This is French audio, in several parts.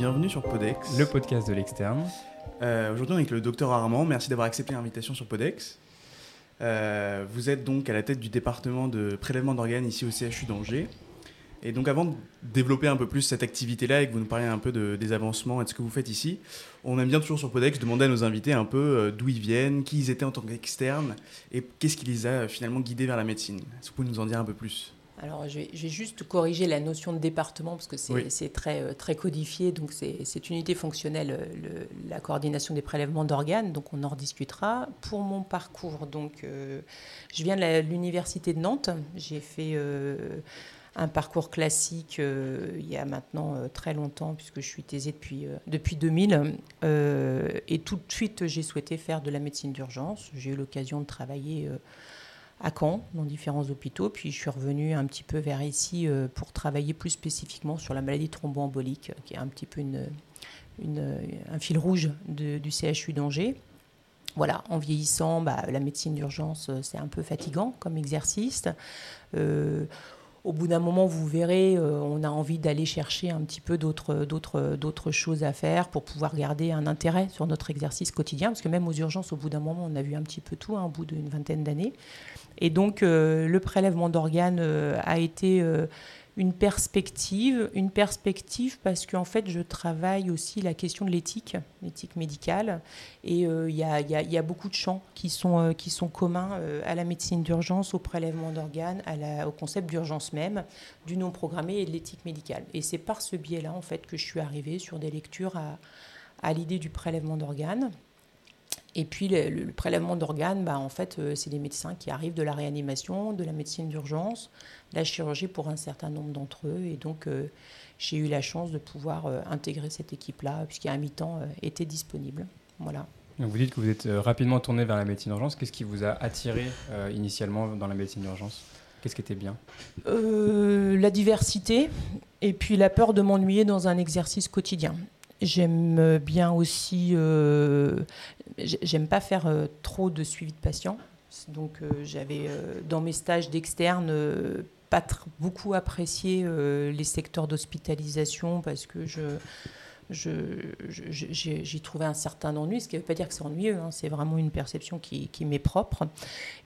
Bienvenue sur Podex. Le podcast de l'externe. Euh, Aujourd'hui, avec le docteur Armand, merci d'avoir accepté l'invitation sur Podex. Euh, vous êtes donc à la tête du département de prélèvement d'organes ici au CHU d'Angers. Et donc avant de développer un peu plus cette activité-là et que vous nous parliez un peu de, des avancements et de ce que vous faites ici, on aime bien toujours sur Podex demander à nos invités un peu euh, d'où ils viennent, qui ils étaient en tant qu'externes et qu'est-ce qui les a finalement guidés vers la médecine. Est-ce que vous pouvez nous en dire un peu plus? Alors, je vais, juste corriger la notion de département parce que c'est Oui. très, euh, très codifié. Donc, c'est une unité fonctionnelle, euh, le- la coordination des prélèvements d'organes. Donc, on en rediscutera. Pour mon parcours, donc, euh, je viens de l'université de Nantes. J'ai fait euh, un parcours classique euh, il y a maintenant très longtemps puisque je suis thésée depuis, depuis 2000. Euh, et tout de suite, j'ai souhaité faire de la médecine d'urgence. J'ai eu l'occasion de travailler. Euh, à Caen, dans différents hôpitaux. Puis je suis revenue un petit peu vers ici euh, pour travailler plus spécifiquement sur la maladie thromboembolique, qui est un petit peu une, une- un fil rouge du CHU d'Angers. Voilà, en vieillissant, bah, la médecine d'urgence, euh, c'est un peu fatigant comme exercice. Euh, au bout d'un moment, vous verrez, euh, on a envie d'aller chercher un petit peu d'autres, choses à faire pour pouvoir garder un intérêt sur notre exercice quotidien. Parce que même aux urgences, au bout d'un moment, on a vu un petit peu tout, hein, au bout d'une vingtaine d'années. Et donc, euh, le prélèvement d'organes euh, a été une perspective, une perspective parce qu'en fait, je travaille aussi la question de l'éthique, l'éthique médicale. Et euh, il y, a, il y a- beaucoup de champs qui sont, euh, communs euh, à la médecine d'urgence, au prélèvement d'organes, au concept d'urgence même, du non programmé et de l'éthique médicale. Et c'est par ce biais-là, en fait, que je suis arrivée sur des lectures à l'idée du prélèvement d'organes. Et puis le, prélèvement d'organes, bah, en fait, euh, c'est des médecins qui arrivent de la réanimation, de la médecine d'urgence, de la chirurgie pour un certain nombre d'entre eux. Et donc, euh, j'ai eu la chance de pouvoir euh, intégrer cette équipe-là, puisqu'un mi-temps euh, était disponible. Voilà. Donc vous dites que vous êtes rapidement tourné vers la médecine d'urgence. Qu'est-ce qui vous a attiré initialement dans la médecine d'urgence? Qu'est-ce qui était bien? La diversité et puis la peur de m'ennuyer dans un exercice quotidien. J'aime bien aussi, euh, j'ai- j'aime pas faire euh, trop de suivi de patients. Donc euh, j'avais euh, dans mes stages d'externe euh, pas beaucoup apprécié euh, les secteurs d'hospitalisation parce que je j'ai trouvé un certain ennui, ce qui ne veut pas dire que c'est ennuyeux, hein, c'est vraiment une perception qui, m'est propre.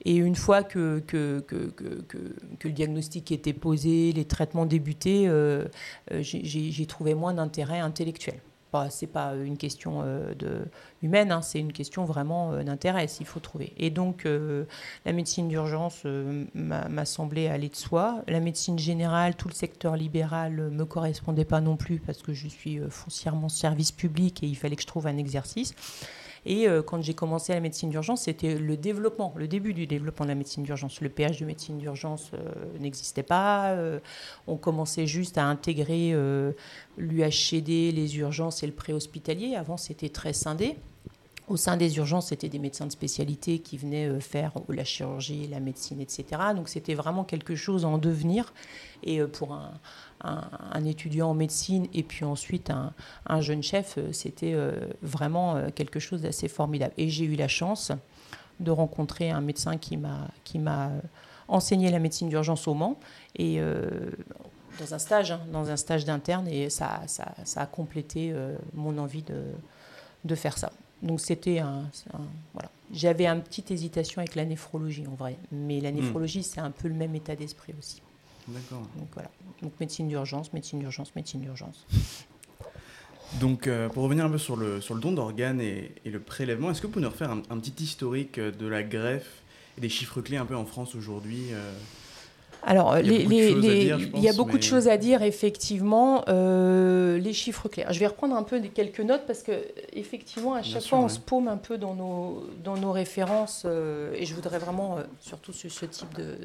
Et une fois que, le diagnostic était posé, les traitements débutés, euh, euh, j'ai trouvé moins d'intérêt intellectuel. C'est pas une question euh, de, humaine, hein, c'est une question vraiment euh, d'intérêt, s'il faut trouver. Et donc, euh, la médecine d'urgence euh, m'a semblé aller de soi. La médecine générale, tout le secteur libéral me correspondait pas non plus parce que je suis euh, foncièrement service public et il fallait que je trouve un exercice. Et euh, quand j'ai commencé la médecine d'urgence, c'était le développement, le début du développement de la médecine d'urgence. Le PH de médecine d'urgence euh, n'existait pas. euh, on commençait juste à intégrer l'UHCD, les urgences et le préhospitalier. Avant, c'était très scindé. Au sein des urgences, c'était des médecins de spécialité qui venaient euh, faire la chirurgie, la médecine, etc. Donc c'était vraiment quelque chose en devenir. Et euh, pour un, étudiant en médecine et puis ensuite un, un jeune chef, euh, c'était euh, vraiment euh, quelque chose d'assez formidable. Et j'ai eu la chance de rencontrer un médecin qui m'a euh, enseigné la médecine d'urgence au Mans et euh, dans un stage, hein, dans un stage d'interne et ça, ça, a complété euh, mon envie de, de faire ça. Donc c'était un, un- voilà. J'avais une petite hésitation avec la néphrologie en vrai, mais la néphrologie c'est un peu le même état d'esprit aussi. D'accord. Donc voilà. Donc médecine d'urgence, médecine d'urgence, médecine d'urgence. Donc, euh, pour revenir un peu sur le, sur le don d'organes et, et le prélèvement, est-ce que vous pouvez nous refaire un, un petit historique de la greffe et des chiffres clés un peu en France aujourd'hui euh, Alors, Il y a les- beaucoup de les- choses à les- dire, je il y a pense, beaucoup mais- de choses à dire, effectivement. Euh, les chiffres clairs. Je vais reprendre un peu des quelques notes parce que, effectivement, à Bien chaque sûr, fois, on ouais. se paume un peu dans nos, dans nos références. euh, et je voudrais vraiment, euh, surtout sur ce type de,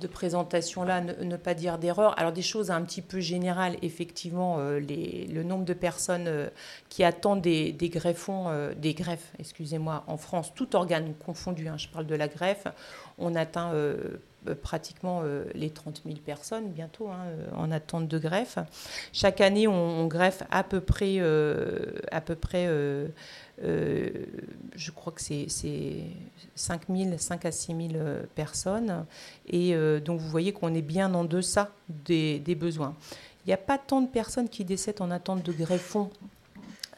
de présentation-là, ne, ne pas dire d'erreur. Alors, des choses un petit peu générales, effectivement, les, le nombre de personnes qui attendent des, des greffons, des greffes, excusez-moi, en France, tout organe confondu, hein, je parle de la greffe, on atteint pratiquement euh, les 30 000 personnes bientôt hein, euh, en attente de greffe. Chaque année, on, greffe à peu près, euh, euh, euh, je crois que c'est 5 000, 5 à 6 000 euh, personnes. Et euh, donc, vous voyez qu'on est bien en deçà des, des besoins. Il n'y a pas tant de personnes qui décèdent en attente de greffon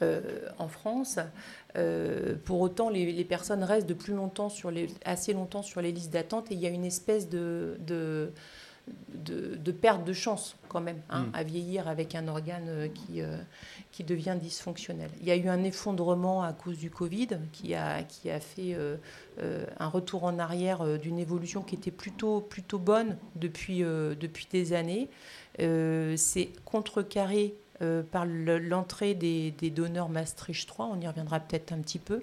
en France. pour autant, les, personnes restent de plus longtemps sur les, assez longtemps sur les listes d'attente et il y a une espèce de, de de, perte de chance quand même hein, mm. à vieillir avec un organe euh, qui, euh, qui devient dysfonctionnel. Il y a eu un effondrement à cause du Covid qui a, qui a fait euh, un retour en arrière d'une évolution qui était plutôt, plutôt bonne depuis, depuis des années. C'est contrecarré euh, par l'entrée des, donneurs Maastricht 3, on y reviendra peut-être un petit peu.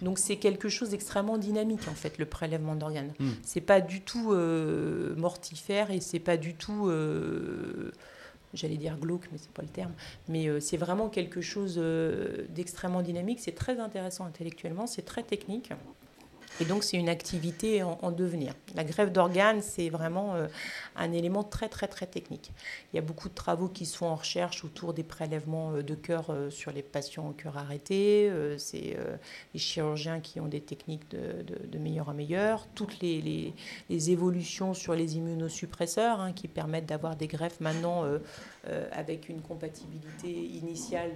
Donc c'est quelque chose d'extrêmement dynamique en fait, le prélèvement d'organes. Ce hmm. C'est pas du tout euh, mortifère et c'est pas du tout, euh, j'allais dire glauque, mais c'est pas le terme. Mais c'est vraiment quelque chose d'extrêmement dynamique. C'est très intéressant intellectuellement, c'est très technique. Et donc, c'est une activité en, devenir. La greffe d'organes, c'est vraiment euh, un élément très, très, très technique. Il y a beaucoup de travaux qui se font en recherche autour des prélèvements euh, de cœur euh, sur les patients au cœur arrêté. c'est les chirurgiens qui ont des techniques de, meilleur en meilleur. Toutes les, évolutions sur les immunosuppresseurs hein, qui permettent d'avoir des greffes maintenant avec une compatibilité initiale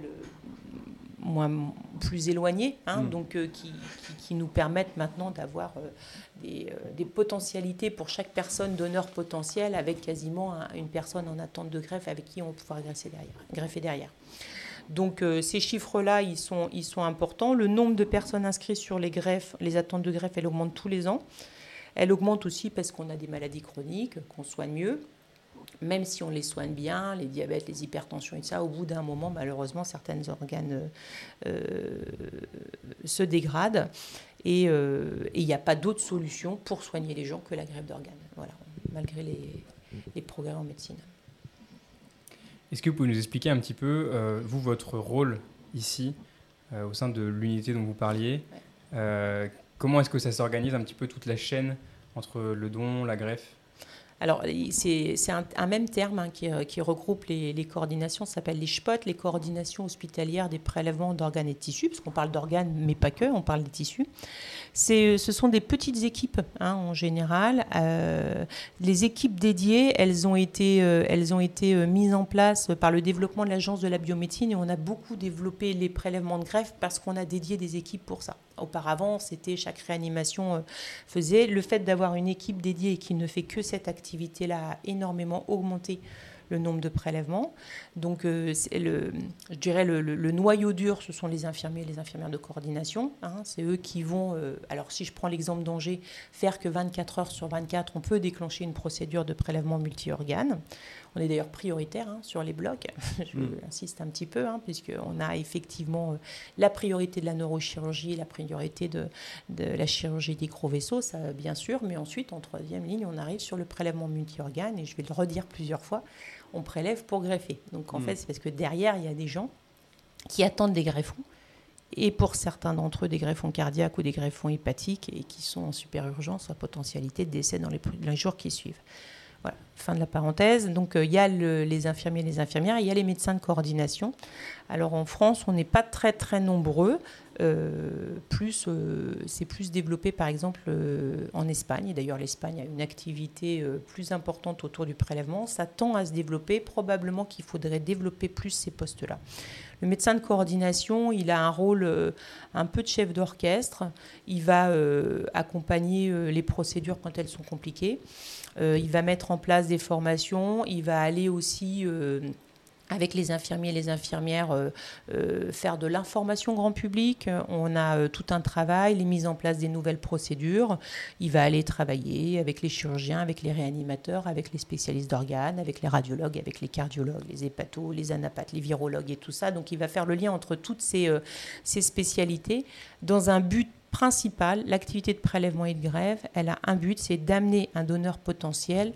moins, plus éloignés, hein, mm. donc euh, qui, qui, nous permettent maintenant d'avoir euh, des, euh, des, potentialités pour chaque personne donneur potentiel avec quasiment une personne en attente de greffe avec qui on va pouvoir greffer derrière. Greffer derrière. Donc ces chiffres-là, ils sont, ils sont importants. Le nombre de personnes inscrites sur les greffes, les attentes de greffe, elle augmente tous les ans. Elle augmente aussi parce qu'on a des maladies chroniques, qu'on soigne mieux même si on les soigne bien, les diabètes, les hypertensions et ça, au bout d'un moment, malheureusement, certains organes euh, se dégradent. Et euh, il n'y a pas d'autre solution pour soigner les gens que la grève d'organes, voilà, malgré les, progrès en médecine. Est-ce que vous pouvez nous expliquer un petit peu, euh, vous, votre rôle ici, au sein de l'unité dont vous parliez Comment est-ce que ça s'organise un petit peu toute la chaîne entre le don, la greffe alors, c'est un, même terme hein, euh, qui, regroupe les, coordinations, ça s'appelle les SPOT, les coordinations hospitalières des prélèvements d'organes et de tissus, parce qu'on parle d'organes, mais pas que, on parle des tissus. Ce sont des petites équipes hein, en général. Euh, les équipes dédiées, elles ont été, euh, elles ont été mises en place par le développement de l'agence de la biomédecine et on a beaucoup développé les prélèvements de greffe parce qu'on a dédié des équipes pour ça. Auparavant, c'était chaque réanimation faisait. Le fait d'avoir une équipe dédiée qui ne fait que cette activité, activité-là a énormément augmenté le nombre de prélèvements. Donc, euh, le, je dirais le, noyau dur, ce sont les infirmiers et les infirmières de coordination. Hein. c'est eux qui vont, euh, alors si je prends l'exemple d'Angers, faire que 24 heures sur 24, on peut déclencher une procédure de prélèvement multi-organes. On est d'ailleurs prioritaire hein, sur les blocs, je insiste un petit peu, hein, puisqu'on a effectivement euh, la priorité de la neurochirurgie, la priorité de, de la chirurgie des gros vaisseaux, ça bien sûr, mais ensuite en troisième ligne, on arrive sur le prélèvement multi-organes, et je vais le redire plusieurs fois, on prélève pour greffer. Donc en mm. fait, c'est parce que derrière, il y a des gens qui attendent des greffons, et pour certains d'entre eux, des greffons cardiaques ou des greffons hépatiques, et qui sont en super urgence à potentialité de décès dans les jours qui suivent. Voilà, fin de la parenthèse. Donc euh, il y a les infirmiers et les infirmières, il y a les médecins de coordination. Alors en France, on n'est pas très très nombreux. Euh, plus, euh, c'est plus développé par exemple en Espagne. D'ailleurs, l'Espagne a une activité plus importante autour du prélèvement. Ça tend à se développer. Probablement qu'il faudrait développer plus ces postes-là. Le médecin de coordination, il a un rôle un peu de chef d'orchestre. Il va accompagner les procédures quand elles sont compliquées. Euh, il va mettre en place des formations, il va aller aussi euh, avec les infirmiers et les infirmières, euh, faire de l'information grand public. On a tout un travail, les mises en place des nouvelles procédures. Il va aller travailler avec les chirurgiens, avec les réanimateurs, avec les spécialistes d'organes, avec les radiologues, avec les cardiologues, les hépatos, les anapathes, les virologues et tout ça. Donc il va faire le lien entre toutes ces, ces spécialités dans un but principale, l'activité de prélèvement et de grève, elle a un but, c'est d'amener un donneur potentiel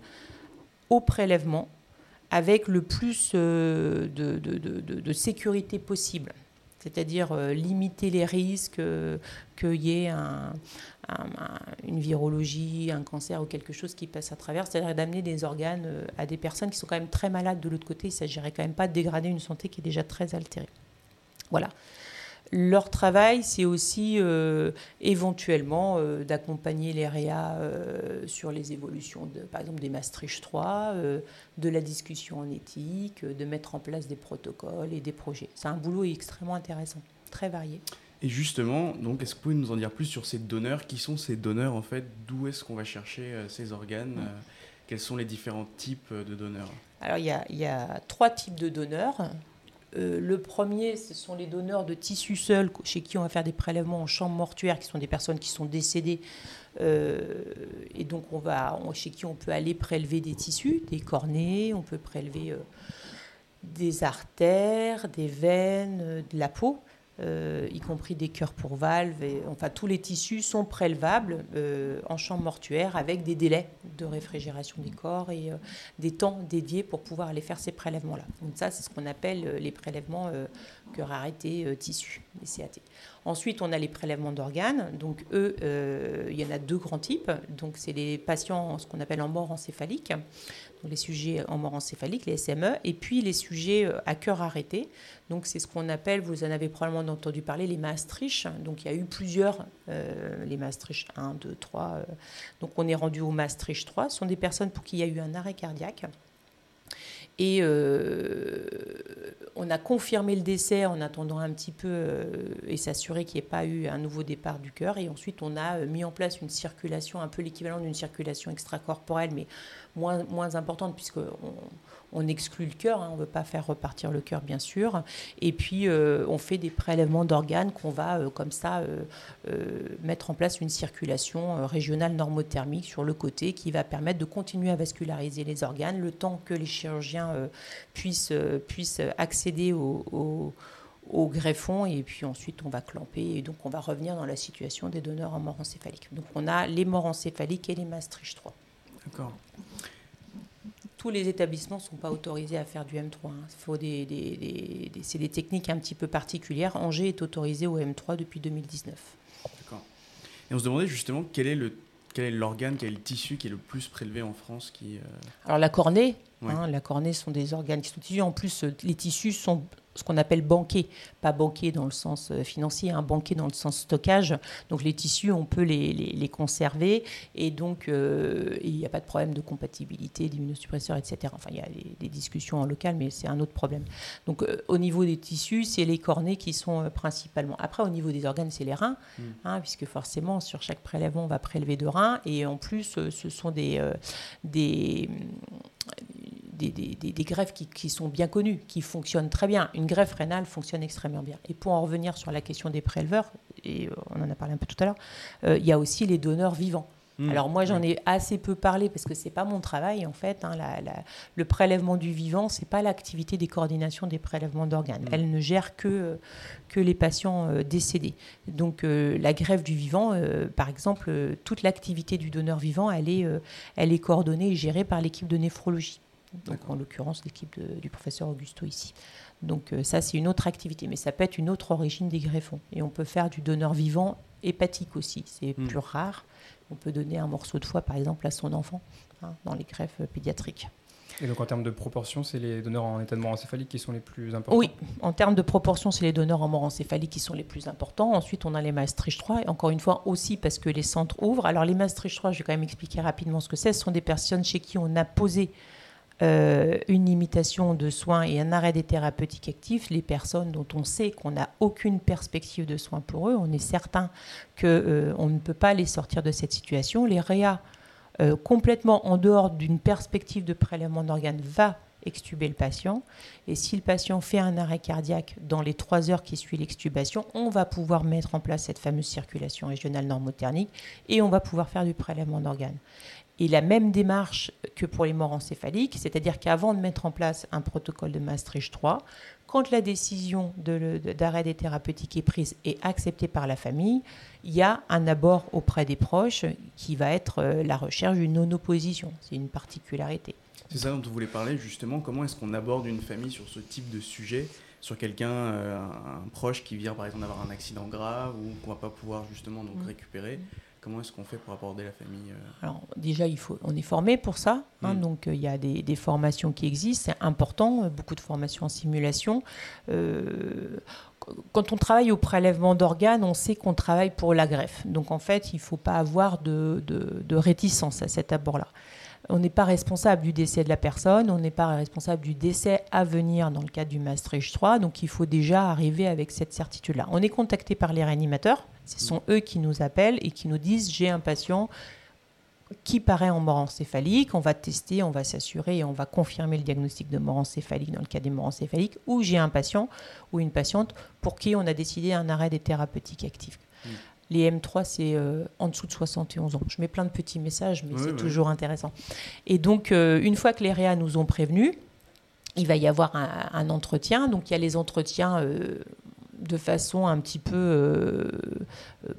au prélèvement avec le plus euh, de, sécurité possible. C'est-à-dire euh, limiter les risques euh, qu'il y ait une virologie, un cancer ou quelque chose qui passe à travers. C'est-à-dire d'amener des organes à des personnes qui sont quand même très malades de l'autre côté. Il ne s'agirait quand même pas de dégrader une santé qui est déjà très altérée. Voilà. Leur travail, c'est aussi euh, éventuellement euh, d'accompagner les REA sur les évolutions, de, par exemple des Maastricht 3, de la discussion en éthique, de mettre en place des protocoles et des projets. C'est un boulot extrêmement intéressant, très varié. Et justement, donc, est-ce que vous pouvez nous en dire plus sur ces donneurs? Qui sont ces donneurs en fait? D'où est-ce qu'on va chercher ces organes Quels sont les différents types de donneurs? Alors, il y, y, a trois types de donneurs. Euh, le premier, ce sont les donneurs de tissus seuls, chez qui on va faire des prélèvements en chambre mortuaire, qui sont des personnes qui sont décédées. Euh, et donc, on va, chez qui on peut aller prélever des tissus, des cornets, on peut prélever euh, des artères, des veines, de la peau. Euh, y compris des cœurs pour valves. Et, enfin, tous les tissus sont prélevables euh, en chambre mortuaire avec des délais de réfrigération des corps et euh, des temps dédiés pour pouvoir aller faire ces prélèvements-là. Donc ça, c'est ce qu'on appelle les prélèvements cœur arrêté tissus, les CAT. Ensuite, on a les prélèvements d'organes. Donc eux, il y en a deux grands types. Donc c'est les patients, ce qu'on appelle en mort encéphalique les sujets en mort encéphalique, les SME, et puis les sujets euh, à cœur arrêté. Donc c'est ce qu'on appelle, vous en avez probablement entendu parler, les Maastricht. Donc il y a eu plusieurs, euh, les Maastricht 1, 2, 3. donc on est rendu au Maastricht 3. Ce sont des personnes pour qui il y a eu un arrêt cardiaque. Et euh, on a confirmé le décès en attendant un petit peu et s'assurer qu'il n'y ait pas eu un nouveau départ du cœur. Et ensuite, on a mis en place une circulation, un peu l'équivalent d'une circulation extracorporelle, mais moins, moins importante puisque on, exclut le cœur, hein, on ne veut pas faire repartir le cœur bien sûr. Et puis euh, on fait des prélèvements d'organes qu'on va euh, comme ça euh, mettre en place une circulation régionale normothermique sur le côté qui va permettre de continuer à vasculariser les organes le temps que les chirurgiens puissent, puissent accéder au, au greffon et puis ensuite on va clamper et donc on va revenir dans la situation des donneurs en mort encéphalique. Donc on a les morts encéphaliques et les Maastricht 3. D'accord. Tous les établissements ne sont pas autorisés à faire du M3. Hein. Faut des, c'est des techniques un petit peu particulières. Angers est autorisé au M3 depuis 2019. D'accord. Et on se demandait justement quel est le quel est l'organe, quel est le tissu qui est le plus prélevé en France qui, euh, Alors la cornée, hein, la cornée sont des organes qui sont tissus. En plus, euh, les tissus sont ce qu'on appelle banquer, pas banquer dans le sens euh, financier, un hein, banquer dans le sens stockage. Donc les tissus, on peut les, les, conserver et donc euh, il n'y a pas de problème de compatibilité, d'immunosuppresseurs, etc. Enfin, il y a des, discussions en local, mais c'est un autre problème. Donc euh, au niveau des tissus, c'est les cornets qui sont principalement. Après, au niveau des organes, c'est les reins, hmm. hein, puisque forcément, sur chaque prélèvement, on va prélever deux reins et en plus, ce sont des, des des, greffes qui, sont bien connues, qui fonctionnent très bien. Une greffe rénale fonctionne extrêmement bien. Et pour en revenir sur la question des préleveurs, et euh, on en a parlé un peu tout à l'heure, euh, il y a aussi les donneurs vivants. Mmh. Alors moi j'en ai assez peu parlé parce que c'est pas mon travail en fait. Hein, le prélèvement du vivant c'est pas l'activité des coordinations des prélèvements d'organes. Mmh. Elle ne gère que que les patients euh, décédés. Donc la greffe du vivant, par exemple, toute l'activité du donneur vivant, elle est elle est coordonnée et gérée par l'équipe de néphrologie donc en l'occurrence l'équipe du professeur Augusto ici. Donc euh, ça c'est une autre activité, mais ça peut être une autre origine des greffons. Et on peut faire du donneur vivant hépatique aussi, c'est hmm. plus rare. On peut donner un morceau de foie par exemple à son enfant hein, dans les greffes pédiatriques. Et donc en termes de proportion, c'est les donneurs en état de mort encéphalique qui sont les plus importants Oui, en termes de proportion, c'est les donneurs en mort encéphalique qui sont les plus importants. Ensuite, on a les Maastricht 3, et encore une fois aussi parce que les centres ouvrent. Alors les Maastricht 3, je vais quand même expliquer rapidement ce que c'est. Ce sont des personnes chez qui on a posé euh, une limitation de soins et un arrêt des thérapeutiques actifs, les personnes dont on sait qu'on n'a aucune perspective de soins pour eux, on est certain qu'on euh, ne peut pas les sortir de cette situation. Les réa, euh, complètement en dehors d'une perspective de prélèvement d'organes, va extuber le patient. Et si le patient fait un arrêt cardiaque dans les trois heures qui suivent l'extubation, on va pouvoir mettre en place cette fameuse circulation régionale normothermique et on va pouvoir faire du prélèvement d'organes et la même démarche que pour les morts encéphaliques, c'est-à-dire qu'avant de mettre en place un protocole de Maastricht 3, quand la décision d'arrêt des thérapeutiques est prise et acceptée par la famille, il y a un abord auprès des proches qui va être euh, la recherche d'une non-opposition. C'est une particularité. C'est ça dont vous voulez parler justement. Comment est-ce qu'on aborde une famille sur ce type de sujet sur quelqu'un, euh, un, proche qui vient par exemple d'avoir un accident grave ou qu'on va pas pouvoir justement donc mmh. Comment est-ce qu'on fait pour aborder la famille Alors déjà, il faut, on est formé pour ça. Hein, mm. Donc il y a des, des, formations qui existent, c'est important, beaucoup de formations en simulation quand on travaille au prélèvement d'organes, on sait qu'on travaille pour la greffe. Donc en fait, il ne faut pas avoir de, réticence à cet abord-là. On n'est pas responsable du décès de la personne, on n'est pas responsable du décès à venir dans le cadre du Maastricht 3, donc il faut déjà arriver avec cette certitude-là. On est contacté par les réanimateurs, ce sont eux qui nous appellent et qui nous disent j'ai un patient qui paraît en mort encéphalique, on va tester, on va s'assurer et on va confirmer le diagnostic de mort encéphalique dans le cas des morts encéphaliques, ou j'ai un patient ou une patiente pour qui on a décidé un arrêt des thérapeutiques actives. Les M3, c'est euh, en dessous de 71 ans. Je mets plein de petits messages, mais c'est toujours intéressant. Et donc, euh, une fois que les réa nous ont prévenus, il va y avoir un, entretien. Donc, il y a les entretiens euh, de façon un petit peu euh,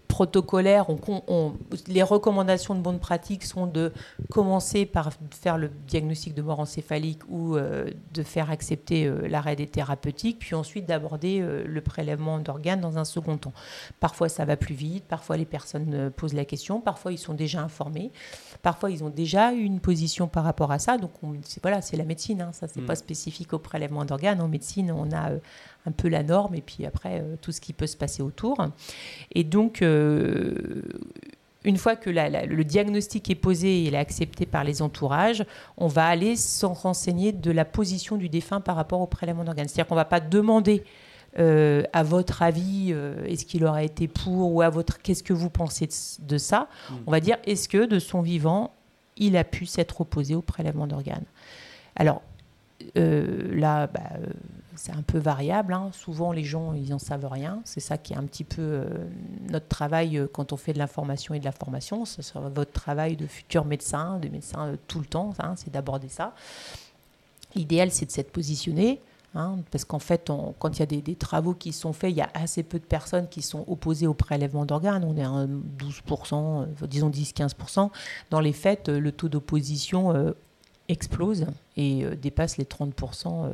protocolaire. On, les recommandations de bonne pratique sont de commencer par faire le diagnostic de mort encéphalique ou euh, de faire accepter euh, l'arrêt des thérapeutiques, puis ensuite d'aborder le prélèvement d'organes dans un second temps. Parfois ça va plus vite, parfois les personnes posent la question, parfois ils sont déjà informés, parfois ils ont déjà eu une position par rapport à ça. Donc voilà, c'est la médecine, hein. ça c'est mm. pas spécifique au prélèvement d'organes. En médecine, on a un peu la norme et puis après euh, tout ce qui peut se passer autour. Et donc, euh, une fois que le diagnostic est posé et il est accepté par les entourages, on va aller s'en renseigner de la position du défunt par rapport au prélèvement d'organes. C'est-à-dire qu'on ne va pas demander euh, à votre avis, est-ce qu'il aurait été pour ou à votre, qu'est-ce que vous pensez de, ça mm. On va dire, est-ce que de son vivant, il a pu s'être opposé au prélèvement d'organes? Alors là, bah, c'est un peu variable. Hein. Souvent, les gens, ils n'en savent rien. C'est ça qui est un petit peu euh, notre travail euh, quand on fait de l'information et de la formation. Ce sera votre travail de futur médecin, de médecin euh, tout le temps, hein, c'est d'aborder ça. L'idéal, c'est de s'être positionné. Hein, parce qu'en fait, quand il y a des, travaux qui sont faits, il y a assez peu de personnes qui sont opposées au prélèvement d'organes. On est à 12%, disons 10-15%. Dans les faits, le taux d'opposition explose et dépasse les 30%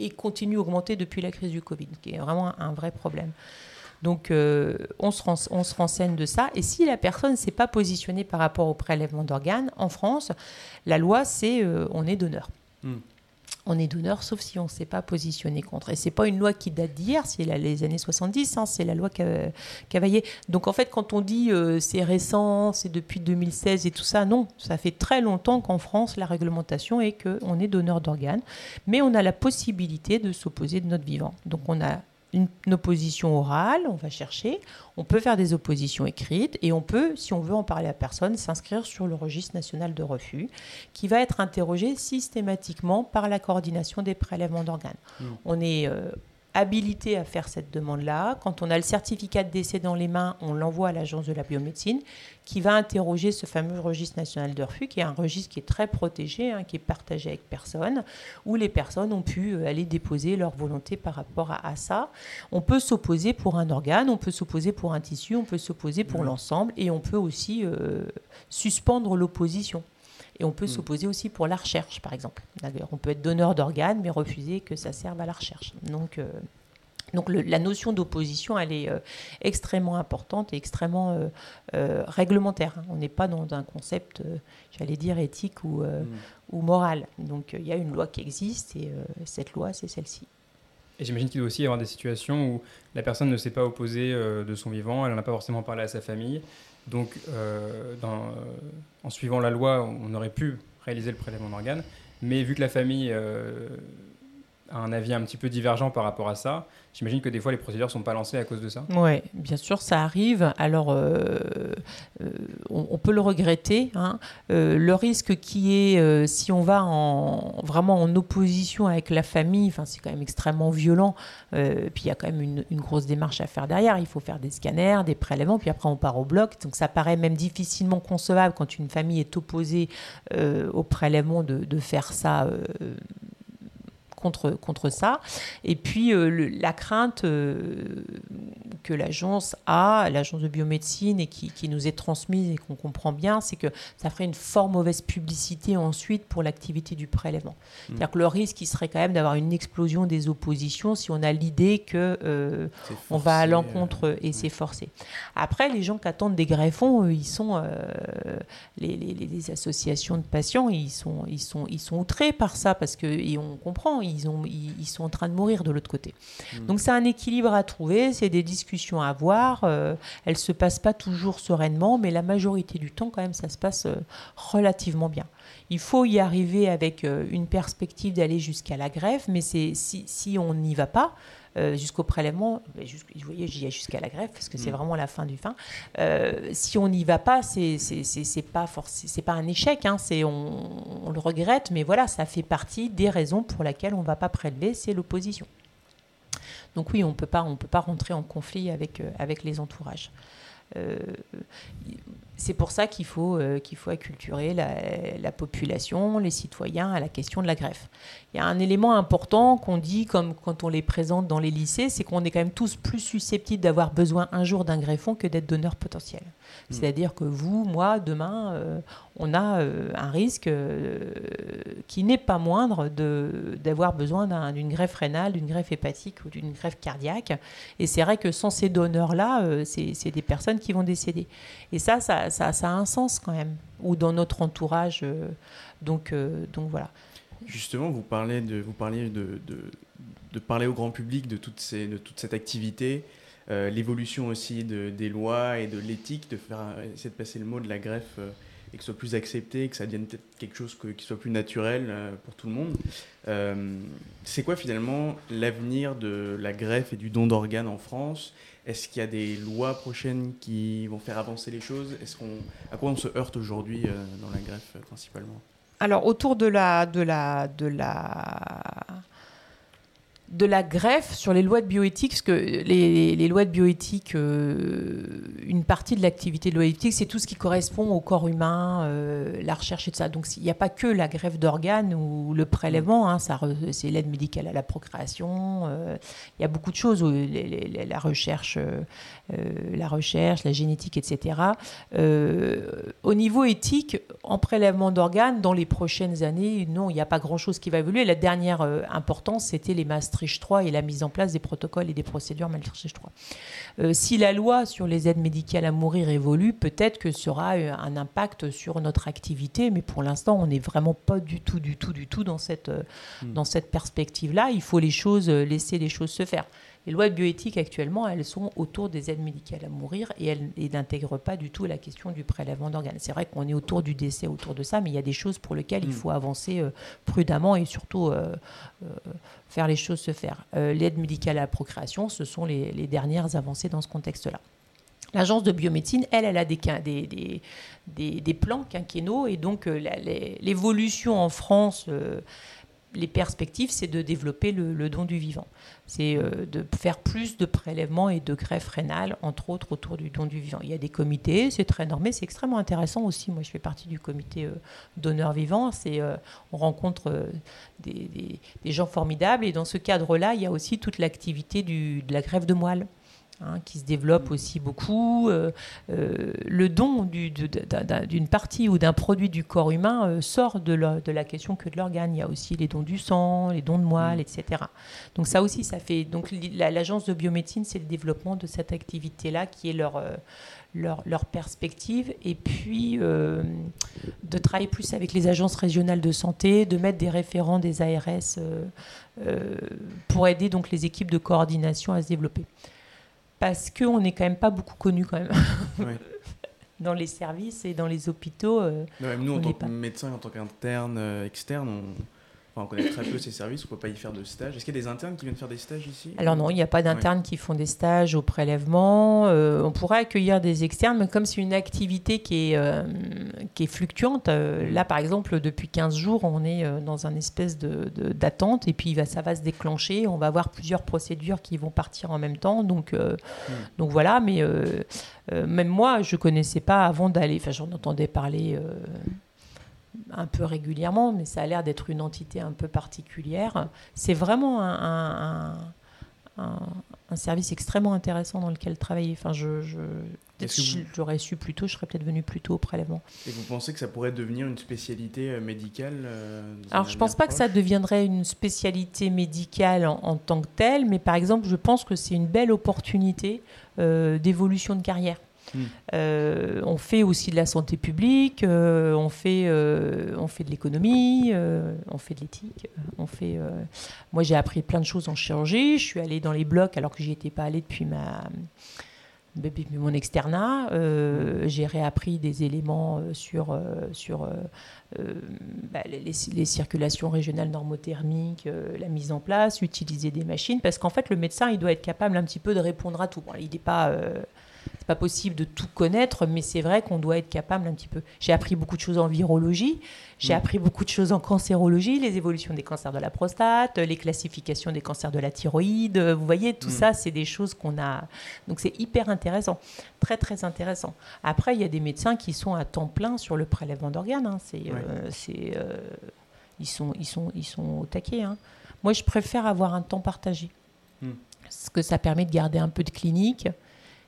et continue à augmenter depuis la crise du Covid, qui est vraiment un, vrai problème. Donc, euh, on, se on, se renseigne de ça. Et si la personne ne s'est pas positionnée par rapport au prélèvement d'organes, en France, la loi, c'est euh, on est donneur. Hmm on est donneur, sauf si on ne s'est pas positionné contre. Et c'est pas une loi qui date d'hier, c'est les années 70, hein, c'est la loi Cavaillé. Donc en fait, quand on dit euh, c'est récent, c'est depuis 2016 et tout ça, non, ça fait très longtemps qu'en France, la réglementation est qu'on est donneur d'organes, mais on a la possibilité de s'opposer de notre vivant. Donc on a une, opposition orale, on va chercher, on peut faire des oppositions écrites et on peut, si on veut en parler à personne, s'inscrire sur le registre national de refus qui va être interrogé systématiquement par la coordination des prélèvements d'organes. Mmh. On est euh, habilité à faire cette demande-là. Quand on a le certificat de décès dans les mains, on l'envoie à l'agence de la biomédecine qui va interroger ce fameux registre national de refus, qui est un registre qui est très protégé, hein, qui est partagé avec personne, où les personnes ont pu euh, aller déposer leur volonté par rapport à, ça. On peut s'opposer pour un organe, on peut s'opposer pour un tissu, on peut s'opposer pour l'ensemble, et on peut aussi euh, suspendre l'opposition. Et on peut hmm. s'opposer aussi pour la recherche, par exemple. D'ailleurs, on peut être donneur d'organes, mais refuser que ça serve à la recherche. Donc, euh, donc la notion d'opposition, elle est euh, extrêmement importante et extrêmement euh, réglementaire. Hein. On n'est pas dans un concept, j'allais dire, éthique ou, hmm. ou moral. Donc il y a une loi qui existe et cette loi, c'est celle-ci. Et j'imagine qu'il doit aussi y avoir des situations où la personne ne s'est pas opposée de son vivant, elle n'en a pas forcément parlé à sa famille. Donc, euh, euh, en suivant la loi, on aurait pu réaliser le prélèvement d'organes, mais vu que la famille euh, un avis un petit peu divergent par rapport à ça, J'imagine que des fois les procédures sont pas lancées à cause de ça. Oui, bien sûr, ça arrive. Alors, euh, euh, on, peut le regretter. Hein. Euh, le risque qui est, si on va en, vraiment en opposition avec la famille, c'est quand même extrêmement violent. puis il y a quand même une, grosse démarche à faire derrière. Il faut faire des scanners, des prélèvements, puis après on part au bloc. Donc ça paraît même difficilement concevable quand une famille est opposée au prélèvement de faire ça contre, contre ça. Et puis la crainte que l'agence a, l'agence de biomédecine, et qui, qui nous est transmise et qu'on comprend bien, c'est que ça ferait une fort mauvaise publicité ensuite pour l'activité du prélèvement. Mmh. C'est-à-dire que le risque, il serait quand même d'avoir une explosion des oppositions si on a l'idée que euh, on va à l'encontre euh, et c'est forcé. Après, les gens qui attendent des greffons, ils sont euh, les, les, associations de patients, ils sont ils sont ils sont outrés par ça parce que et on comprend, ils ont ils, sont en train de mourir de l'autre côté. Mmh. Donc c'est un équilibre à trouver, c'est des discussions à avoir. elles se passent pas toujours sereinement, mais la majorité du temps quand même ça se passe relativement bien. Il faut y arriver avec une perspective d'aller jusqu'à la greffe, mais si on n'y va pas, euh, jusqu'au prélèvement, vous voyez, j'y ai jusqu'à la greffe parce que c'est mm. vraiment la fin du fin. Euh, si on n'y va pas, c'est pas c'est pas un échec, hein, c'est on, on, le regrette, mais voilà, ça fait partie des raisons pour lesquelles on ne va pas prélever, c'est l'opposition. Donc oui, on on peut pas rentrer en conflit avec euh, avec les entourages. C'est pour ça qu'il faut, euh, qu'il faut acculturer la, population, les citoyens à la question de la greffe. Il y a un élément important qu'on dit, comme quand on les présente dans les lycées, c'est qu'on est quand même tous plus susceptibles d'avoir besoin un jour d'un greffon que d'être donneur potentiel. Hmm. C'est-à-dire que vous, moi, demain, euh, on a euh, un risque qui n'est pas moindre d'avoir besoin d'une greffe rénale, d'une greffe hépatique ou d'une greffe cardiaque. Et c'est vrai que sans ces donneurs-là, c'est des personnes qui vont décéder. Et ça, ça, ça, a un sens quand même, ou dans notre entourage. Euh, donc, euh, donc voilà. Justement, vous, parlez de, vous parliez de, de, parler au grand public de, toute cette activité, euh, l'évolution aussi de, des lois et de l'éthique, de faire essayer de passer le mot de la greffe et que ce soit plus accepté, que ça devienne peut-être quelque chose qui soit plus naturel pour tout le monde. C'est quoi finalement l'avenir de la greffe et du don d'organes en France? Est-ce qu'il y a des lois prochaines qui vont faire avancer les choses? Est-ce qu'on, À quoi on se heurte aujourd'hui euh, dans la greffe principalement? Alors autour de la, de la, de la de la greffe sur les lois de bioéthique, parce que les, lois de bioéthique, euh, une partie de l'activité de bioéthique, c'est tout ce qui correspond au corps humain, euh, la recherche et tout ça. Donc il n'y a pas que la greffe d'organes ou le prélèvement, hein, c'est l'aide médicale à la procréation, euh, il y a beaucoup de choses, la recherche, la recherche, la génétique, etc. au niveau éthique, en prélèvement d'organes, dans les prochaines années, non, il n'y a pas grand-chose qui va évoluer. La dernière importance, c'était les mastres 3 et la mise en place des protocoles et des procédures Maastricht 3. Euh, si la loi sur les aides médicales à mourir évolue, peut-être que aura euh, un impact sur notre activité, mais pour l'instant, on n'est vraiment pas du tout, du tout, du tout dans cette, euh, hmm. dans cette perspective-là. Il faut les choses, laisser les choses se faire. Les lois de bioéthique actuellement, elles sont autour des aides médicales à mourir et elles, n'intègrent pas du tout la question du prélèvement d'organes. C'est vrai qu'on est autour du décès, autour de ça, mais il y a des choses pour lesquelles il hmm. faut avancer prudemment et surtout faire les choses se faire. Euh, l'aide médicale à la procréation, ce sont les, dernières avancées dans ce contexte-là. L'agence de biomédecine, elle, elle a des, des, des, des plans quinquennaux et donc euh, l'évolution en France, euh, les perspectives, c'est de développer le, don du vivant. C'est euh, de faire plus de prélèvements et de greffes rénales, entre autres autour du don du vivant. Il y a des comités, c'est très normé, c'est extrêmement intéressant aussi. Moi, je fais partie du comité euh, donneur vivant. Euh, on rencontre des, gens formidables et dans ce cadre-là, il y a aussi toute l'activité de la greffe de moelle. Hein, qui se développe aussi beaucoup. Euh, euh, le don d'une partie ou d'un produit du corps humain euh, sort de la, de la, question que de l'organe. Il y a aussi les dons du sang, les dons de moelle, mm. etc. Donc ça aussi, ça fait... Donc l'agence de biomédecine, c'est le développement de cette activité-là qui est leur... Leur, leur, perspective et puis de travailler plus avec les agences régionales de santé, de mettre des référents des ARS pour aider donc les équipes de coordination à se développer parce qu'on n'est quand même pas beaucoup connu quand même. dans les services et dans les hôpitaux. Euh, nous, en tant que médecin, en tant qu'interne euh, externe, on on connaît très peu ces services, on ne peut pas y faire de stage. Est-ce qu'il y a des internes qui viennent faire des stages ici? Alors non, il n'y a pas d'internes qui font des stages au prélèvement. Euh, on pourrait accueillir des externes, mais comme c'est une activité qui est, euh, qui est fluctuante, euh, là par exemple, depuis 15 jours, on est dans un espèce d'attente de, d'attente et puis ça va se déclencher. On va avoir plusieurs procédures qui vont partir en même temps. Donc, hmm. donc voilà, mais même moi, je ne connaissais pas avant d'aller, enfin j'en entendais parler un peu régulièrement, mais ça a l'air d'être une entité un peu particulière. C'est vraiment un, un, service extrêmement intéressant dans lequel travailler. Enfin, je, je j'aurais su plus tôt, je serais peut-être venu plus tôt au prélèvement. Et vous pensez que ça pourrait devenir une spécialité euh, médicale euh, Alors, je ne pense pas que ça deviendrait une spécialité médicale en, tant que telle, mais par exemple, je pense que c'est une belle opportunité euh, d'évolution de carrière. Hmm. Euh, on fait aussi de la santé publique, euh, on, fait, euh, on fait de l'économie, on fait de l'éthique. On fait, moi, j'ai appris plein de choses en chirurgie. Je suis allée dans les blocs alors que j'y étais pas allée depuis ma mon externat. j'ai réappris des éléments sur, sur bah, les, les, circulations régionales normothermiques, la mise en place, utiliser des machines, parce qu'en fait, le médecin, il doit être capable un petit peu de répondre à tout. il n'est pas c'est pas possible de tout connaître, mais c'est vrai qu'on doit être capable un petit peu. J'ai appris beaucoup de choses en virologie, j'ai mm. appris beaucoup de choses en cancérologie, les évolutions des cancers de la prostate, les classifications des cancers de la thyroïde. Vous voyez, tout mm. ça, c'est des choses qu'on a. Donc c'est hyper intéressant, très très intéressant. Après, il y a des médecins qui sont à temps plein sur le prélèvement d'organes. Hein. C'est, euh, c'est, euh, ils sont, ils sont, ils sont au taquet. Hein. Moi, je préfère avoir un temps partagé. Mm. Parce que ça permet de garder un peu de clinique.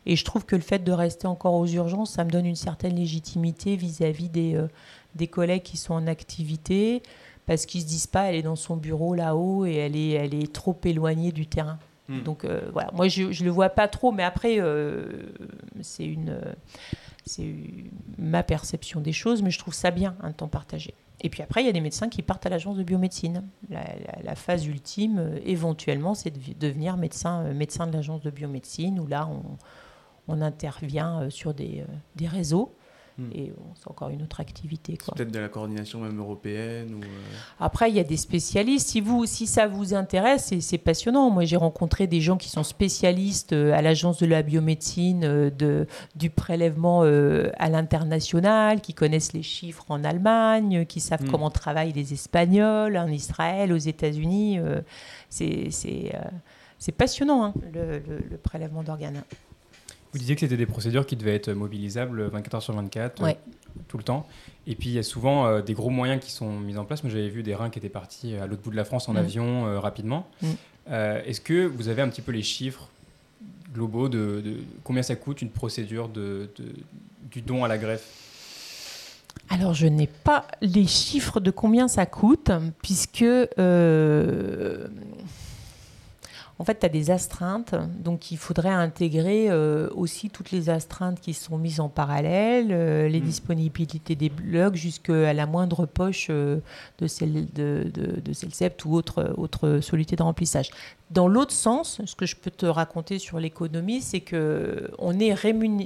Et je trouve que le fait de rester encore aux urgences, ça me donne une certaine légitimité vis-à-vis des, euh, des collègues qui sont en activité, parce qu'ils ne se disent pas, elle est dans son bureau là-haut et elle est, elle est trop éloignée du terrain. Hmm. Donc euh, voilà, moi je ne le vois pas trop, mais après, euh, c'est une c'est ma perception des choses, mais je trouve ça bien, un temps partagé. Et puis après, il y a des médecins qui partent à l'agence de biomédecine. La, la, phase ultime, éventuellement, c'est de devenir médecin, médecin de l'agence de biomédecine, où là, on, on intervient euh, sur des, euh, des réseaux. Hmm. Et c'est encore une autre activité. Peut-être de la coordination même européenne ou euh, Après, il y a des spécialistes. Si, vous, si ça vous intéresse, c'est passionnant. Moi, j'ai rencontré des gens qui sont spécialistes à l'agence de la biomédecine, de, du prélèvement à l'international, qui connaissent les chiffres en Allemagne, qui savent hmm. comment travaillent les Espagnols, en Israël, aux États-Unis. c'est passionnant, hein, le, le prélèvement d'organes. Vous disiez que c'était des procédures qui devaient être mobilisables 24 heures sur 24, euh, tout le temps. Et puis il y a souvent euh, des gros moyens qui sont mis en place. Moi j'avais vu des reins qui étaient partis à l'autre bout de la France en mm. avion euh, rapidement. Mm. Est-ce que vous avez un petit peu les chiffres globaux de, combien ça coûte une procédure de, du don à la greffe? Alors, je n'ai pas les chiffres de combien ça coûte, puisque en fait, tu as des astreintes, donc il faudrait intégrer euh, aussi toutes les astreintes qui sont mises en parallèle, euh, les hmm. disponibilités des blocs jusqu'à la moindre poche euh, de, celle, de, de, ou autre, autre soluté de remplissage. Dans l'autre sens, ce que je peux te raconter sur l'économie, c'est que on est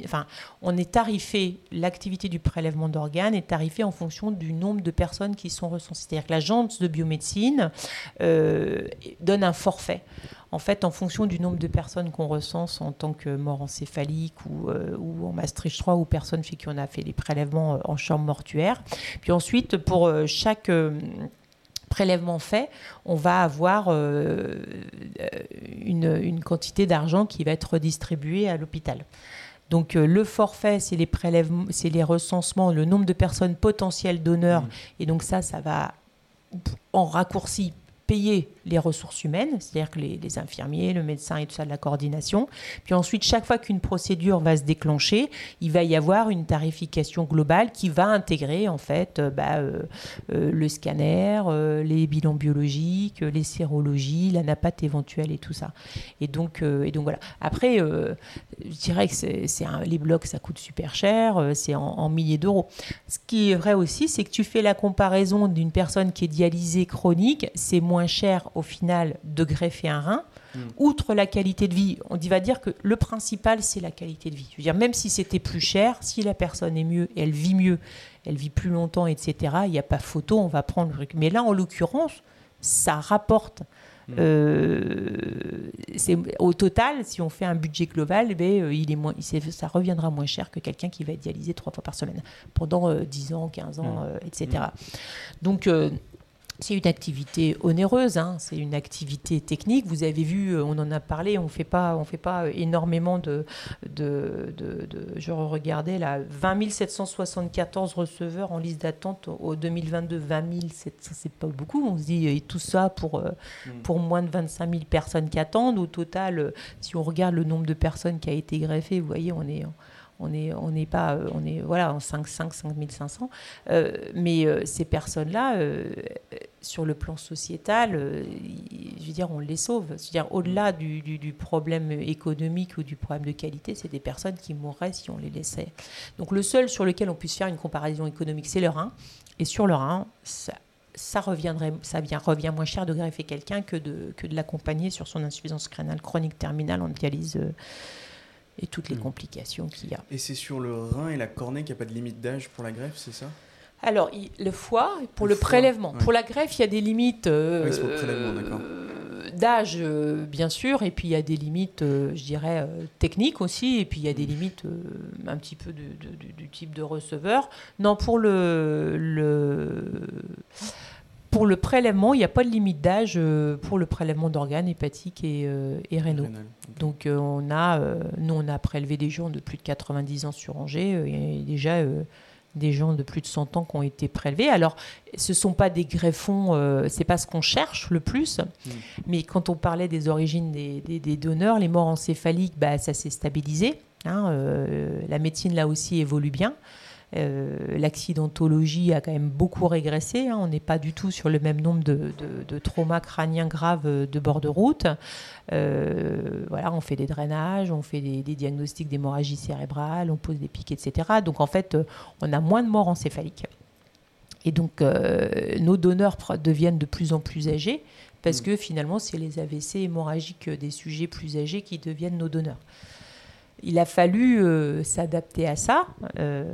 enfin, on est tarifé, l'activité du prélèvement d'organes est tarifée en fonction du nombre de personnes qui sont recensées. C'est-à-dire que l'agence de biomédecine donne un forfait en fait, en fonction du nombre de personnes qu'on recense en tant que mort encéphalique ou, euh, ou en Maastricht 3 ou personnes chez qui on a fait les prélèvements euh, en chambre mortuaire. Puis ensuite, pour euh, chaque prélèvement fait, on va avoir une, quantité d'argent qui va être redistribuée à l'hôpital. Donc le forfait, c'est les prélèvements, c'est les recensements, le nombre de personnes potentielles donneurs, mmh. et donc ça, ça va en raccourci payer les ressources humaines, c'est-à-dire que les, infirmiers, le médecin et tout ça de la coordination. Puis ensuite, chaque fois qu'une procédure va se déclencher, il va y avoir une tarification globale qui va intégrer en fait euh, bah, euh, euh, le scanner, les bilans biologiques, les sérologies, la napate éventuelle et tout ça. Et donc, et donc voilà. Après, je dirais que c'est, les blocs, ça coûte super cher, c'est en, en milliers d'euros. Ce qui est vrai aussi, c'est que tu fais la comparaison d'une personne qui est dialysée chronique, c'est moins cher au final de greffer un rein. Hmm. Outre la qualité de vie, on va dire que le principal, c'est la qualité de vie. Je veux dire, même si c'était plus cher, si la personne est mieux, elle vit mieux, elle vit plus longtemps, etc., il n'y a pas photo, on va prendre le truc. Mais là, en l'occurrence, ça rapporte. Hmm. Euh, au total, si on fait un budget global, eh ben, euh, il est moins, ça reviendra moins cher que quelqu'un qui va être dialysé trois fois par semaine pendant 10 euh, ans, 15 ans, etc. Donc, c'est une activité onéreuse, hein. c'est une activité technique. Vous avez vu, euh, on en a parlé, on ne fait pas, on fait pas énormément de, de, de, Je regardais là, 20 774 receveurs en liste d'attente au 2022. 20 000, c'est pas beaucoup. On se dit, et tout ça pour, euh, mm. pour moins de 25 000 personnes qui attendent. Au total, euh, si on regarde le nombre de personnes qui a été greffé, vous voyez, on est on n'est on n'est pas euh, on est voilà en 5 5 5500 euh, mais euh, ces personnes là sur le plan sociétal je veux dire on les sauve. Je veux dire au-delà du, du, problème économique ou du problème de qualité c'est des personnes qui mourraient si on les laissait. Donc le seul sur lequel on puisse faire une comparaison économique c'est le rein et sur le rein ça, ça reviendrait, ça vient, revient moins cher de greffer quelqu'un que de, que de l'accompagner sur son insuffisance crénale chronique terminale en dialyse et toutes les hmm. complications qu'il y a. Et c'est sur le rein et la cornée qu'il n'y a pas de limite d'âge pour la greffe, c'est ça? Alors, le foie, pour le, prélèvement. Pour la greffe, il y a des limites euh, d'âge, euh, bien sûr, et puis il y a des limites, euh, je dirais, techniques aussi, et puis il y a des limites un petit peu du type de receveur. Non, pour le, le pour le prélèvement, il n'y a pas de limite d'âge euh, pour le prélèvement d'organes hépatiques et, euh, rénaux. Donc, euh, on a, nous, on a prélevé des gens de plus de 90 ans sur Angers. Il y a déjà des gens de plus de 100 ans qui ont été prélevés. Alors, ce ne sont pas des greffons, ce c'est pas ce qu'on cherche le plus. Hmm. Mais quand on parlait des origines des, donneurs, les morts encéphaliques, bah, ça s'est stabilisé. Hein, la médecine, là aussi, évolue bien. Euh, l'accidentologie a quand même beaucoup régressé. Hein. On n'est pas du tout sur le même nombre de, traumas crâniens graves euh, de bord de route. Euh, voilà, on fait des drainages, on fait des, diagnostics d'hémorragie cérébrale, on pose des pics, etc. Donc en fait, on a moins de morts encéphaliques. Et donc, nos donneurs deviennent de plus en plus âgés parce mm. que finalement, c'est les AVC hémorragiques des sujets plus âgés qui deviennent nos donneurs il a fallu euh, s'adapter à ça. Euh,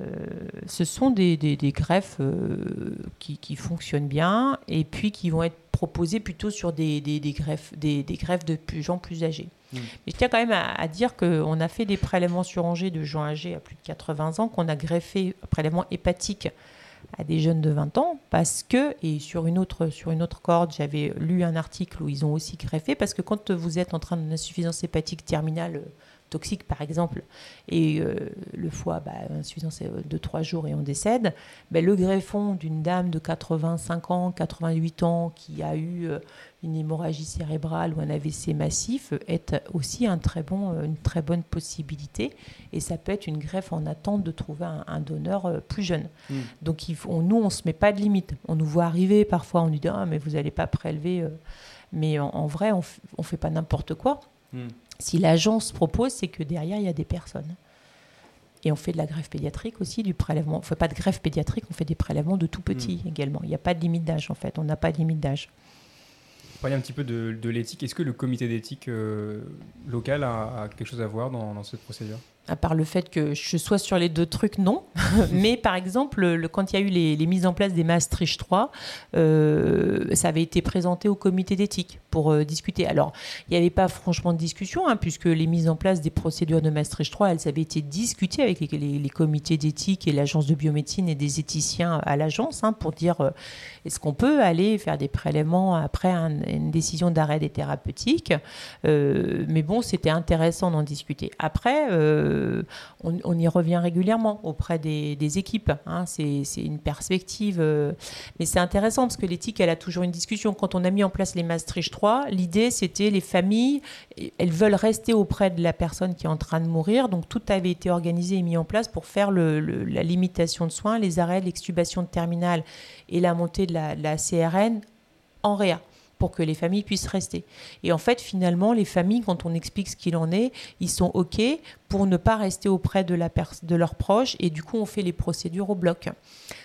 ce sont des, greffes euh, qui, fonctionnent bien et puis qui vont être proposées plutôt sur des, greffes, des, greffes de plus, gens plus âgés. Mmh. Mais je tiens quand même à, dire qu'on a fait des prélèvements sur Angers de gens âgés à plus de 80 ans, qu'on a greffé un prélèvement hépatique à des jeunes de 20 ans parce que, et sur une autre, sur une autre corde, j'avais lu un article où ils ont aussi greffé, parce que quand vous êtes en train d'une insuffisance hépatique terminale toxique par exemple, et euh, le foie, bah, insuffisance de 3 jours et on décède, bah, le greffon d'une dame de 85 ans, 88 ans qui a eu euh, une hémorragie cérébrale ou un AVC massif est aussi un très bon, euh, une très bonne possibilité. Et ça peut être une greffe en attente de trouver un, donneur plus jeune. Hmm. Donc il faut, nous, on ne se met pas de limite. On nous voit arriver parfois, on nous dit ah, mais vous n'allez pas prélever. Mais en, vrai, on ne fait pas n'importe quoi. Hmm. Si l'agence propose, c'est que derrière, il y a des personnes. Et on fait de la greffe pédiatrique aussi, du prélèvement. On ne fait pas de greffe pédiatrique, on fait des prélèvements de tout petit hmm. également. Il n'y a pas de limite d'âge en fait, on n'a pas de limite d'âge. Parler un petit peu de, l'éthique. Est-ce que le comité d'éthique euh, local a, quelque chose à voir dans cette procédure? À part le fait que je sois sur les deux trucs, non. Mais par exemple, le, quand il y a eu les, mises en place des Maastricht 3, euh, ça avait été présenté au comité d'éthique pour euh, discuter. Alors, il n'y avait pas franchement de discussion, hein, puisque les mises en place des procédures de Maastricht 3, elles avaient été discutées avec les, comités d'éthique et l'agence de biomédecine et des éthiciens à l'agence hein, pour dire euh, est-ce qu'on peut aller faire des prélèvements après une décision d'arrêt des thérapeutiques. mais bon, c'était intéressant d'en discuter. Après, euh, on, y revient régulièrement auprès des, équipes. Hein. c'est une perspective. Euh, mais c'est intéressant parce que l'éthique, elle a toujours une discussion. Quand on a mis en place les Maastricht 3, l'idée, c'était les familles, elles veulent rester auprès de la personne qui est en train de mourir. Donc tout avait été organisé et mis en place pour faire la limitation de soins, les arrêts, l'extubation de terminale et la montée de la, de la CRN en réa pour que les familles puissent rester. Et en fait, finalement, les familles, quand on explique ce qu'il en est, ils sont OK pour ne pas rester auprès de, la de leurs proches et du coup, on fait les procédures au bloc.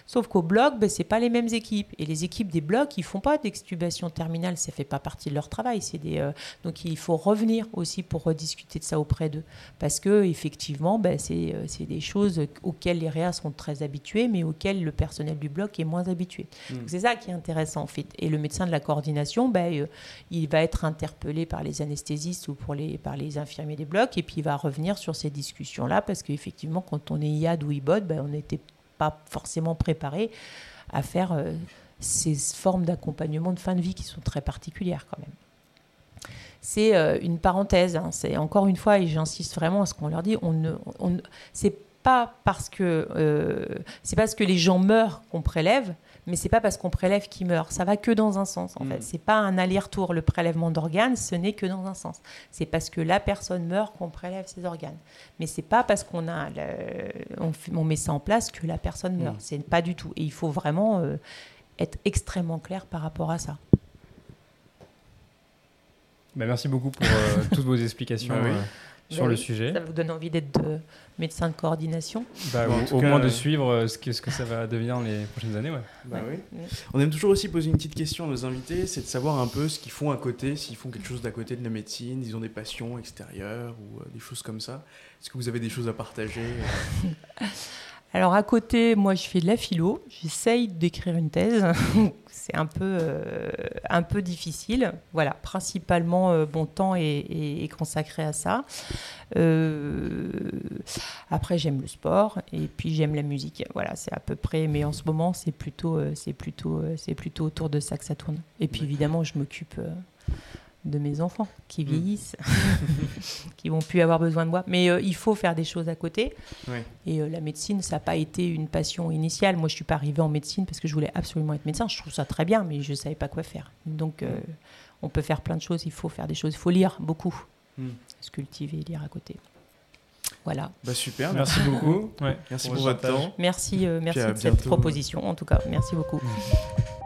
Sauf qu'au bloc, ben, ce pas les mêmes équipes. Et les équipes des blocs, ils font pas d'extubation terminale, ça fait pas partie de leur travail. C'est des, euh, donc il faut revenir aussi pour rediscuter de ça auprès d'eux. Parce que effectivement, ben, euh, c'est des choses auxquelles les réas sont très habitués, mais auxquelles le personnel du bloc est moins habitué. Hmm. C'est ça qui est intéressant en fait. Et le médecin de la coordination, ben, euh, il va être interpellé par les anesthésistes ou pour les, par les infirmiers des blocs, et puis il va revenir sur ces discussions-là, parce qu'effectivement, quand on est IAD ou IBOD, ben, on n'était pas forcément préparé à faire euh, ces formes d'accompagnement de fin de vie qui sont très particulières quand même. C'est euh, une parenthèse, hein. c'est encore une fois, et j'insiste vraiment à ce qu'on leur dit, on ne, on, c'est pas parce que euh, c'est parce que les gens meurent qu'on prélève, mais c'est pas parce qu'on prélève qu'ils meurent. Ça va que dans un sens en fait. C'est pas un aller-retour. Le prélèvement d'organes, ce n'est que dans un sens. C'est parce que la personne meurt qu'on prélève ses organes. Mais c'est pas parce qu'on a on, met ça en place que la personne meurt. C'est pas du tout. Et il faut vraiment euh, être extrêmement clair par rapport à ça. Bah, merci beaucoup pour euh, toutes vos explications. Bah sur le sujet. Ça vous donne envie d'être médecin de coordination bah, Au moins de suivre euh, ce que, ce que ça va devenir les prochaines années. Ouais. Bah, oui. On aime toujours aussi poser une petite question à nos invités, c'est de savoir un peu ce qu'ils font à côté, s'ils font quelque chose d'à côté de la médecine, ils ont des passions extérieures ou euh, des choses comme ça. Est-ce que vous avez des choses à partager euh Alors à côté, moi je fais de la philo, j'essaye d'écrire une thèse, c'est un peu, euh, un peu difficile. Voilà, principalement euh, mon temps est, consacré à ça. Euh, après j'aime le sport et puis j'aime la musique. Voilà, c'est à peu près, mais en ce moment c'est plutôt, c'est plutôt, c'est plutôt autour de ça que ça tourne. Et puis évidemment je m'occupe de mes enfants qui mm. vieillissent, qui vont plus avoir besoin de moi. Mais euh, il faut faire des choses à côté. Et euh, la médecine, ça n'a pas été une passion initiale. Moi, je suis pas arrivée en médecine parce que je voulais absolument être médecin. Je trouve ça très bien, mais je ne savais pas quoi faire. Donc, euh, on peut faire plein de choses. Il faut faire des choses. Il faut lire beaucoup. Mm. Se cultiver, lire à côté. Voilà. Bah super. Merci beaucoup. merci pour votre temps. Merci, merci de cette proposition. En tout cas, merci beaucoup. Mm.